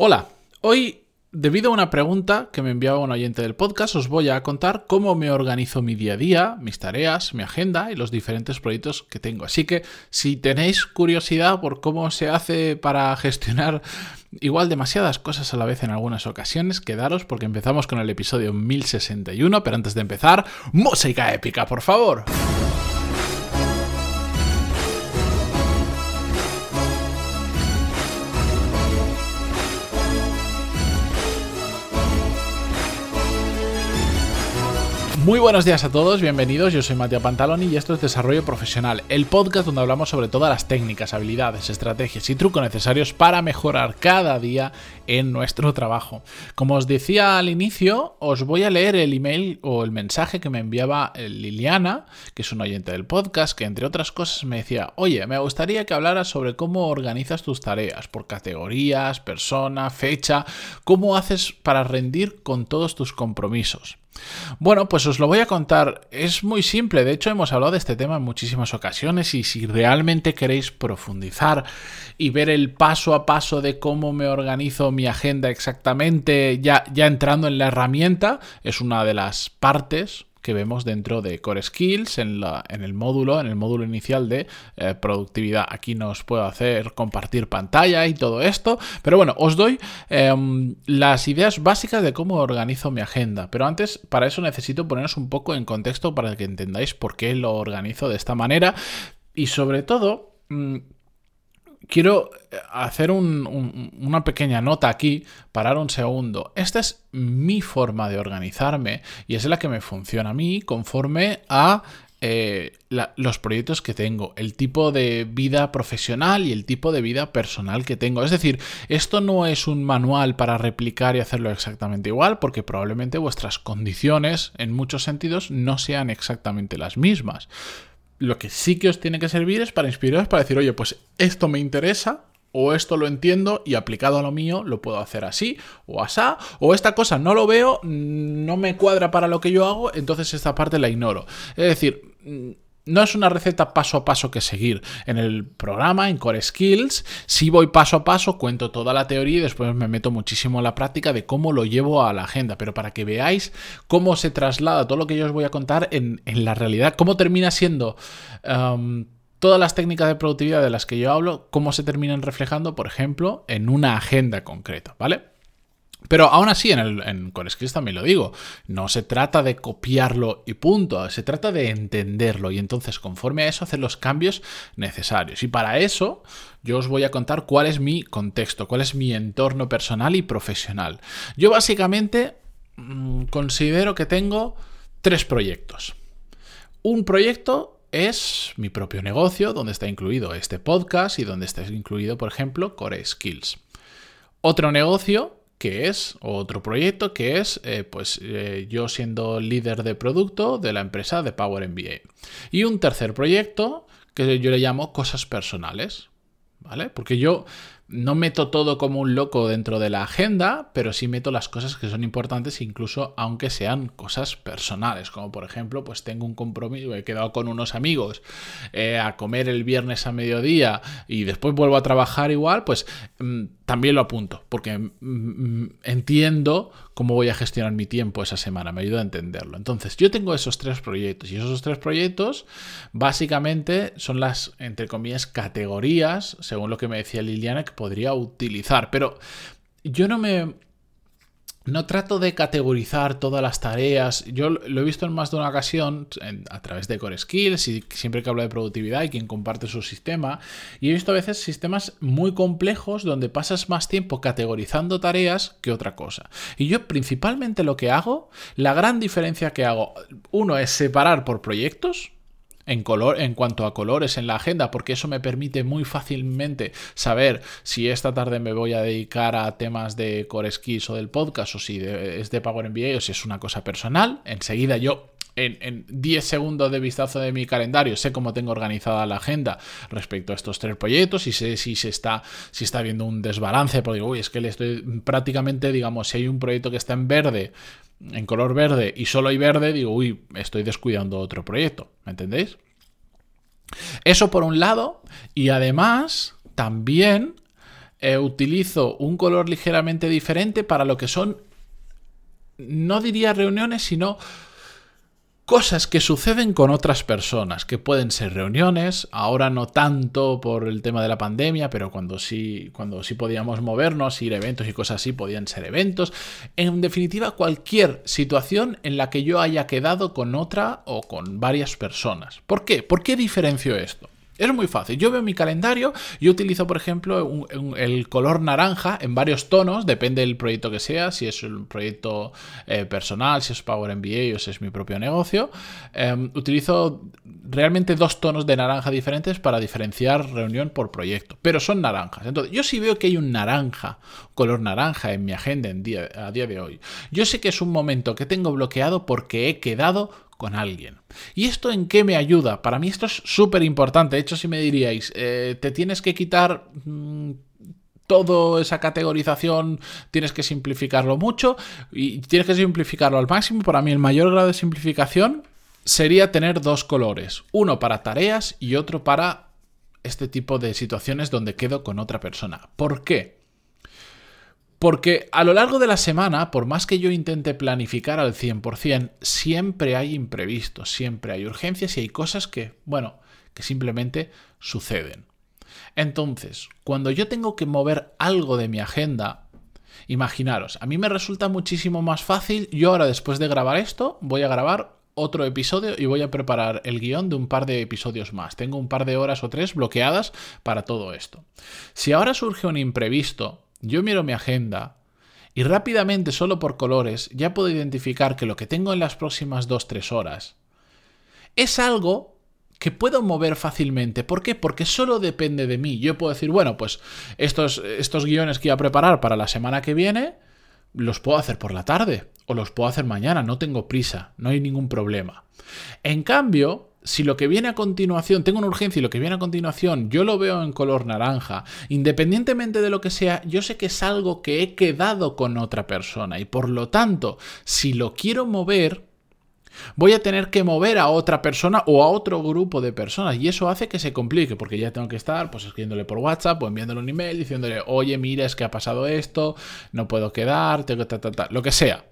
Hola, hoy, debido a una pregunta que me enviaba un oyente del podcast, os voy a contar cómo me organizo mi día a día, mis tareas, mi agenda y los diferentes proyectos que tengo. Así que si tenéis curiosidad por cómo se hace para gestionar igual demasiadas cosas a la vez en algunas ocasiones, quedaros porque empezamos con el episodio 1061, pero antes de empezar, música épica, por favor. Muy buenos días a todos, bienvenidos. Yo soy Matías Pantaloni y esto es Desarrollo Profesional, el podcast donde hablamos sobre todas las técnicas, habilidades, estrategias y trucos necesarios para mejorar cada día en nuestro trabajo. Como os decía al inicio, os voy a leer el email o el mensaje que me enviaba Liliana, que es un oyente del podcast, que entre otras cosas me decía, oye, me gustaría que hablaras sobre cómo organizas tus tareas por categorías, persona, fecha, cómo haces para rendir con todos tus compromisos. Bueno, pues os lo voy a contar. Es muy simple, de hecho hemos hablado de este tema en muchísimas ocasiones y si realmente queréis profundizar y ver el paso a paso de cómo me organizo mi agenda exactamente, ya, ya entrando en la herramienta, es una de las partes que vemos dentro de Core Skills en, la, en el módulo, en el módulo inicial de eh, productividad. Aquí nos puedo hacer compartir pantalla y todo esto, pero bueno, os doy em, las ideas básicas de cómo organizo mi agenda. Pero antes, para eso necesito poneros un poco en contexto para que entendáis por qué lo organizo de esta manera y sobre todo... Mm, quiero hacer una pequeña nota aquí, parar un segundo. Esta es mi forma de organizarme y es la que me funciona a mí conforme a eh, los proyectos que tengo, el tipo de vida profesional y el tipo de vida personal que tengo. Es decir, esto no es un manual para replicar y hacerlo exactamente igual, porque probablemente vuestras condiciones en muchos sentidos no sean exactamente las mismas lo que sí que os tiene que servir es para inspiraros, para decir, oye, pues esto me interesa, o esto lo entiendo y aplicado a lo mío lo puedo hacer así o asá, o esta cosa no lo veo, no me cuadra para lo que yo hago, entonces esta parte la ignoro. Es decir, no es una receta paso a paso que seguir. En el programa, en Core Skills, si voy paso a paso, cuento toda la teoría y después me meto muchísimo en la práctica de cómo lo llevo a la agenda. Pero para que veáis cómo se traslada todo lo que yo os voy a contar en, la realidad, cómo termina siendo... Um, todas las técnicas de productividad de las que yo hablo, cómo se terminan reflejando, por ejemplo, en una agenda concreta, ¿vale? Pero aún así, en, el, en también lo digo, no se trata de copiarlo y punto, se trata de entenderlo y entonces conforme a eso hacer los cambios necesarios. Y para eso yo os voy a contar cuál es mi contexto, cuál es mi entorno personal y profesional. Yo básicamente mm, considero que tengo tres proyectos. Un proyecto es mi propio negocio, donde está incluido este podcast y donde está incluido, por ejemplo, Core Skills. Otro negocio que es otro proyecto que es eh, pues eh, yo siendo líder de producto de la empresa de Power MBA. Y un tercer proyecto que yo le llamo cosas personales, ¿vale? Porque yo no meto todo como un loco dentro de la agenda, pero sí meto las cosas que son importantes, incluso aunque sean cosas personales, como por ejemplo, pues tengo un compromiso, he quedado con unos amigos eh, a comer el viernes a mediodía y después vuelvo a trabajar igual, pues mm, también lo apunto, porque mm, mm, entiendo cómo voy a gestionar mi tiempo esa semana, me ayuda a entenderlo. Entonces, yo tengo esos tres proyectos y esos tres proyectos básicamente son las, entre comillas, categorías, según lo que me decía Liliana, que podría utilizar. Pero yo no me no trato de categorizar todas las tareas. Yo lo he visto en más de una ocasión a través de Core Skills y siempre que hablo de productividad y quien comparte su sistema. Y he visto a veces sistemas muy complejos donde pasas más tiempo categorizando tareas que otra cosa. Y yo principalmente lo que hago, la gran diferencia que hago, uno es separar por proyectos en, color, en cuanto a colores en la agenda, porque eso me permite muy fácilmente saber si esta tarde me voy a dedicar a temas de Core Skills o del podcast, o si es de Power MBA, o si es una cosa personal. Enseguida yo en, 10 segundos de vistazo de mi calendario sé cómo tengo organizada la agenda respecto a estos tres proyectos y sé si se está, si está habiendo un desbalance, porque uy, es que le estoy prácticamente, digamos, si hay un proyecto que está en verde, en color verde y solo hay verde, digo, uy, estoy descuidando otro proyecto, ¿me entendéis? Eso por un lado, y además también eh, utilizo un color ligeramente diferente para lo que son, no diría reuniones, sino cosas que suceden con otras personas, que pueden ser reuniones, ahora no tanto por el tema de la pandemia, pero cuando sí, cuando sí podíamos movernos, ir a eventos y cosas así, podían ser eventos. En definitiva, cualquier situación en la que yo haya quedado con otra o con varias personas. ¿Por qué? ¿Por qué diferencio esto? Es muy fácil. Yo veo mi calendario, yo utilizo, por ejemplo, el color naranja en varios tonos, depende del proyecto que sea, si es un proyecto eh, personal, si es Power MBA o si es mi propio negocio. Em, utilizo realmente dos tonos de naranja diferentes para diferenciar reunión por proyecto, pero son naranjas. Entonces, yo sí veo que hay un naranja, color naranja en mi agenda a día de hoy. Yo sé que es un momento que tengo bloqueado porque he quedado con alguien. ¿Y esto en qué me ayuda? Para mí esto es súper importante. De hecho, si me diríais, eh, te tienes que quitar... Mm, toda esa categorización tienes que simplificarlo mucho y tienes que simplificarlo al máximo. Para mí el mayor grado de simplificación sería tener dos colores, uno para tareas y otro para este tipo de situaciones donde quedo con otra persona. ¿Por qué? Porque a lo largo de la semana, por más que yo intente planificar al 100%, siempre hay imprevistos, siempre hay urgencias y hay cosas que, bueno, que simplemente suceden. Entonces, cuando yo tengo que mover algo de mi agenda, imaginaros, a mí me resulta muchísimo más fácil, yo ahora después de grabar esto, voy a grabar otro episodio y voy a preparar el guion de un par de episodios más. Tengo un par de horas o tres bloqueadas para todo esto. Si ahora surge un imprevisto, yo miro mi agenda y rápidamente, solo por colores, ya puedo identificar que lo que tengo en las próximas 2-3 horas es algo que puedo mover fácilmente. ¿Por qué? Porque solo depende de mí. Yo puedo decir, bueno, pues estos, estos guiones que iba a preparar para la semana que viene, los puedo hacer por la tarde o los puedo hacer mañana, no tengo prisa, no hay ningún problema. En cambio, si lo que viene a continuación, tengo una urgencia y lo que viene a continuación yo lo veo en color naranja, independientemente de lo que sea, yo sé que es algo que he quedado con otra persona y por lo tanto, si lo quiero mover, voy a tener que mover a otra persona o a otro grupo de personas y eso hace que se complique porque ya tengo que estar pues escribiéndole por WhatsApp o enviándole un email diciéndole, oye, mira, es que ha pasado esto, no puedo quedar, tengo que lo que sea.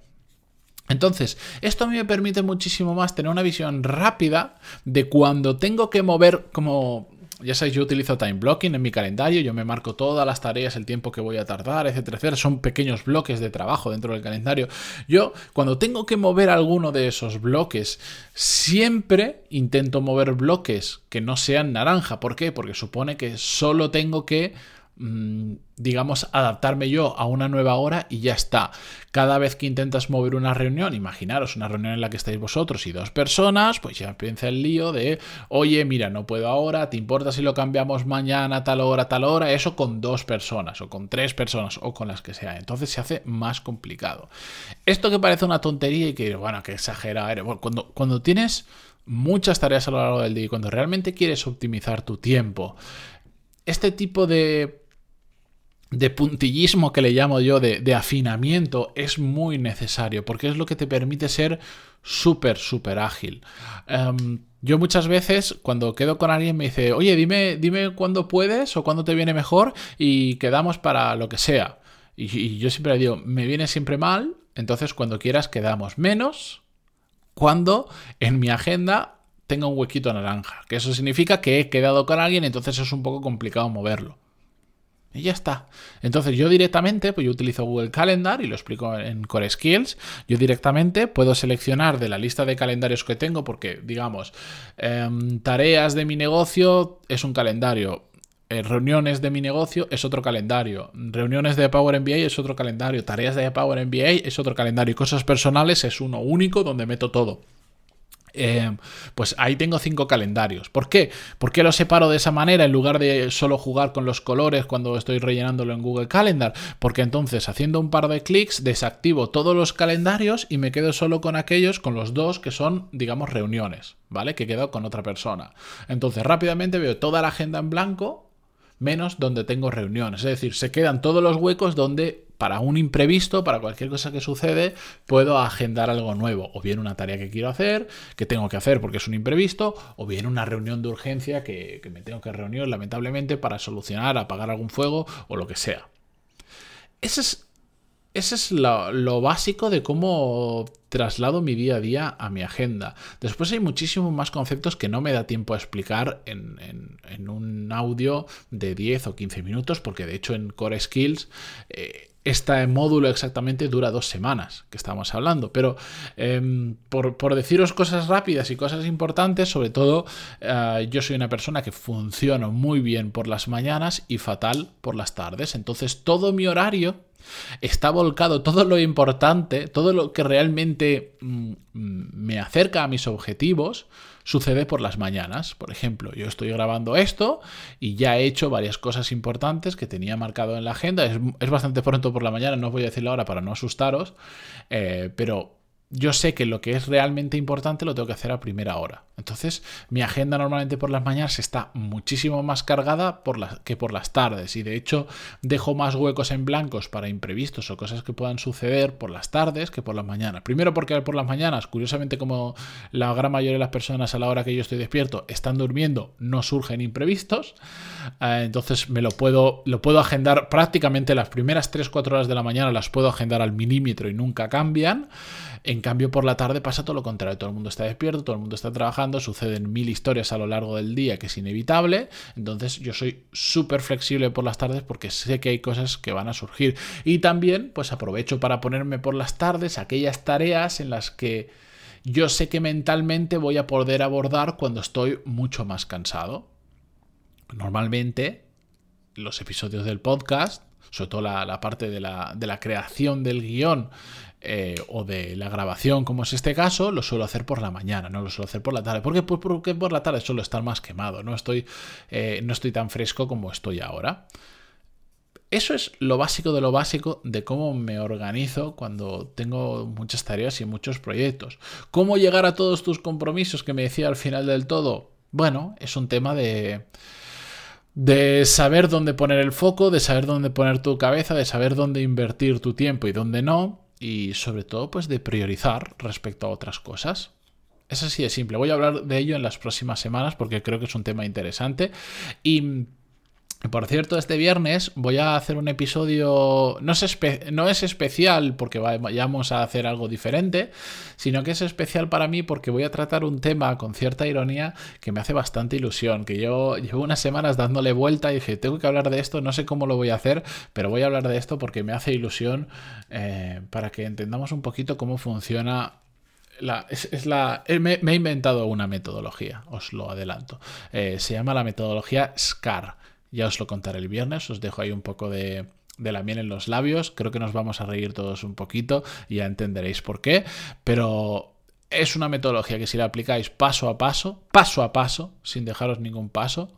Entonces, esto a mí me permite muchísimo más tener una visión rápida de cuando tengo que mover como... Ya sabéis, yo utilizo time blocking en mi calendario, yo me marco todas las tareas, el tiempo que voy a tardar, etcétera, etcétera. Son pequeños bloques de trabajo dentro del calendario. Yo, cuando tengo que mover alguno de esos bloques, siempre intento mover bloques que no sean naranja. ¿Por qué? Porque supone que solo tengo que digamos, adaptarme yo a una nueva hora y ya está. Cada vez que intentas mover una reunión, imaginaros una reunión en la que estáis vosotros y dos personas, pues ya empieza el lío de, oye, mira, no puedo ahora, ¿te importa si lo cambiamos mañana, tal hora, tal hora? Eso con dos personas o con tres personas o con las que sea. Entonces se hace más complicado. Esto que parece una tontería y que, bueno, que exagera, bueno, cuando, cuando tienes muchas tareas a lo largo del día y cuando realmente quieres optimizar tu tiempo, este tipo de de puntillismo que le llamo yo, de, afinamiento, es muy necesario porque es lo que te permite ser súper, súper ágil. Em, yo muchas veces cuando quedo con alguien me dice, oye, dime, dime cuándo puedes o cuándo te viene mejor y quedamos para lo que sea. Y, y yo siempre le digo, me viene siempre mal, entonces cuando quieras quedamos menos cuando en mi agenda tenga un huequito naranja, que eso significa que he quedado con alguien, entonces es un poco complicado moverlo. Y ya está. Entonces yo directamente, pues yo utilizo Google Calendar y lo explico en Core Skills. Yo directamente puedo seleccionar de la lista de calendarios que tengo, porque digamos, em, tareas de mi negocio es un calendario. Eh, reuniones de mi negocio es otro calendario. Reuniones de Power MBA es otro calendario. Tareas de Power MBA es otro calendario. Cosas personales es uno único donde meto todo. Eh, pues ahí tengo cinco calendarios. ¿Por qué? ¿Por qué lo separo de esa manera en lugar de solo jugar con los colores cuando estoy rellenándolo en Google Calendar? Porque entonces haciendo un par de clics desactivo todos los calendarios y me quedo solo con aquellos, con los dos que son, digamos, reuniones, ¿vale? Que quedo con otra persona. Entonces rápidamente veo toda la agenda en blanco menos donde tengo reuniones. Es decir, se quedan todos los huecos donde para un imprevisto, para cualquier cosa que sucede, puedo agendar algo nuevo. O bien una tarea que quiero hacer, que tengo que hacer porque es un imprevisto, o bien una reunión de urgencia que, me tengo que reunir lamentablemente para solucionar, apagar algún fuego o lo que sea. Ese es ese es lo, básico de cómo traslado mi día a día a mi agenda. Después hay muchísimos más conceptos que no me da tiempo a explicar en, un audio de 10 o 15 minutos, porque de hecho en Core Skills eh, este módulo exactamente dura dos semanas que estamos hablando. Pero em, por, deciros cosas rápidas y cosas importantes, sobre todo eh, yo soy una persona que funciona muy bien por las mañanas y fatal por las tardes. Entonces todo mi horario está volcado todo lo importante, todo lo que realmente mm, me acerca a mis objetivos, sucede por las mañanas. Por ejemplo, yo estoy grabando esto y ya he hecho varias cosas importantes que tenía marcado en la agenda. Es, bastante pronto por la mañana, no os voy a decirlo ahora para no asustaros, eh, pero yo sé que lo que es realmente importante lo tengo que hacer a primera hora. Entonces, mi agenda normalmente por las mañanas está muchísimo más cargada que por las tardes. Y de hecho, dejo más huecos en blancos para imprevistos o cosas que puedan suceder por las tardes que por las mañanas. Primero porque por las mañanas, curiosamente como la gran mayoría de las personas a la hora que yo estoy despierto están durmiendo, no surgen imprevistos. Eh, entonces me lo puedo, lo puedo agendar prácticamente las primeras 3-4 horas de la mañana las puedo agendar al milímetro y nunca cambian. En cambio, por la tarde pasa todo lo contrario. Todo el mundo está despierto, todo el mundo está trabajando, suceden mil historias a lo largo del día que es inevitable. Entonces, yo soy súper flexible por las tardes porque sé que hay cosas que van a surgir. Y también, pues aprovecho para ponerme por las tardes aquellas tareas en las que yo sé que mentalmente voy a poder abordar cuando estoy mucho más cansado. Normalmente, los episodios del podcast sobre todo la, parte de la, de la, creación del guion eh, o de la grabación, como es este caso, lo suelo hacer por la mañana, no lo suelo hacer por la tarde. ¿Por qué? Pues porque por la tarde suelo estar más quemado, no estoy, eh, no estoy tan fresco como estoy ahora. Eso es lo básico de lo básico de cómo me organizo cuando tengo muchas tareas y muchos proyectos. ¿Cómo llegar a todos tus compromisos que me decía al final del todo? Bueno, es un tema de, de saber dónde poner el foco, de saber dónde poner tu cabeza, de saber dónde invertir tu tiempo y dónde no y sobre todo pues de priorizar respecto a otras cosas. Es así de simple. Voy a hablar de ello en las próximas semanas porque creo que es un tema interesante y por cierto, este viernes voy a hacer un episodio, no es, no es especial porque vayamos a hacer algo diferente, sino que es especial para mí porque voy a tratar un tema con cierta ironía que me hace bastante ilusión, que yo llevo unas semanas dándole vuelta y dije, tengo que hablar de esto, no sé cómo lo voy a hacer, pero voy a hablar de esto porque me hace ilusión eh, para que entendamos un poquito cómo funciona la, es, la, eh, me, he inventado una metodología, os lo adelanto. Eh, se llama la metodología SCAR. Ya os lo contaré el viernes, os dejo ahí un poco de, la miel en los labios. Creo que nos vamos a reír todos un poquito y ya entenderéis por qué. Pero es una metodología que si la aplicáis paso a paso, paso a paso, sin dejaros ningún paso,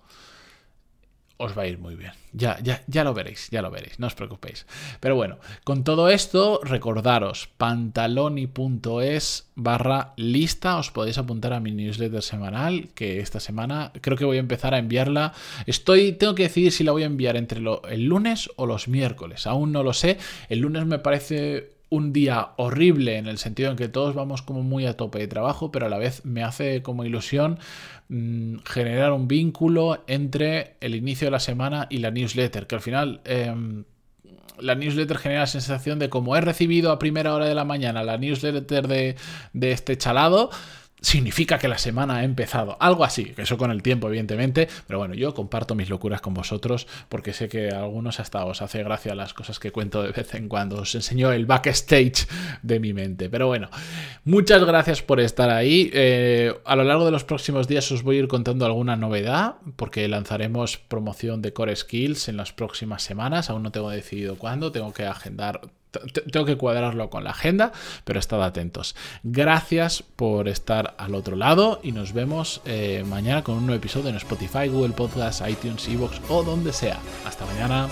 os va a ir muy bien. Ya, ya, ya lo veréis, ya lo veréis, no os preocupéis. Pero bueno, con todo esto, recordaros, pantaloni.es barra lista, os podéis apuntar a mi newsletter semanal, que esta semana creo que voy a empezar a enviarla. Estoy, tengo que decidir si la voy a enviar entre el lunes o los miércoles, aún no lo sé. El lunes me parece un día horrible en el sentido en que todos vamos como muy a tope de trabajo, pero a la vez me hace como ilusión mm, generar un vínculo entre el inicio de la semana y la newsletter, que al final... Em, la newsletter genera la sensación de como he recibido a primera hora de la mañana la newsletter de, de este chalado, significa que la semana ha empezado. Algo así, que eso con el tiempo, evidentemente. Pero bueno, yo comparto mis locuras con vosotros porque sé que a algunos hasta os hace gracia las cosas que cuento de vez en cuando. Os enseño el backstage de mi mente. Pero bueno, muchas gracias por estar ahí. Eh, a lo largo de los próximos días os voy a ir contando alguna novedad porque lanzaremos promoción de Core Skills en las próximas semanas. Aún no tengo decidido cuándo. Tengo que agendar tengo que cuadrarlo con la agenda, pero estad atentos. Gracias por estar al otro lado y nos vemos eh, mañana con un nuevo episodio en Spotify, Google Podcasts, iTunes, Evox o donde sea. Hasta mañana.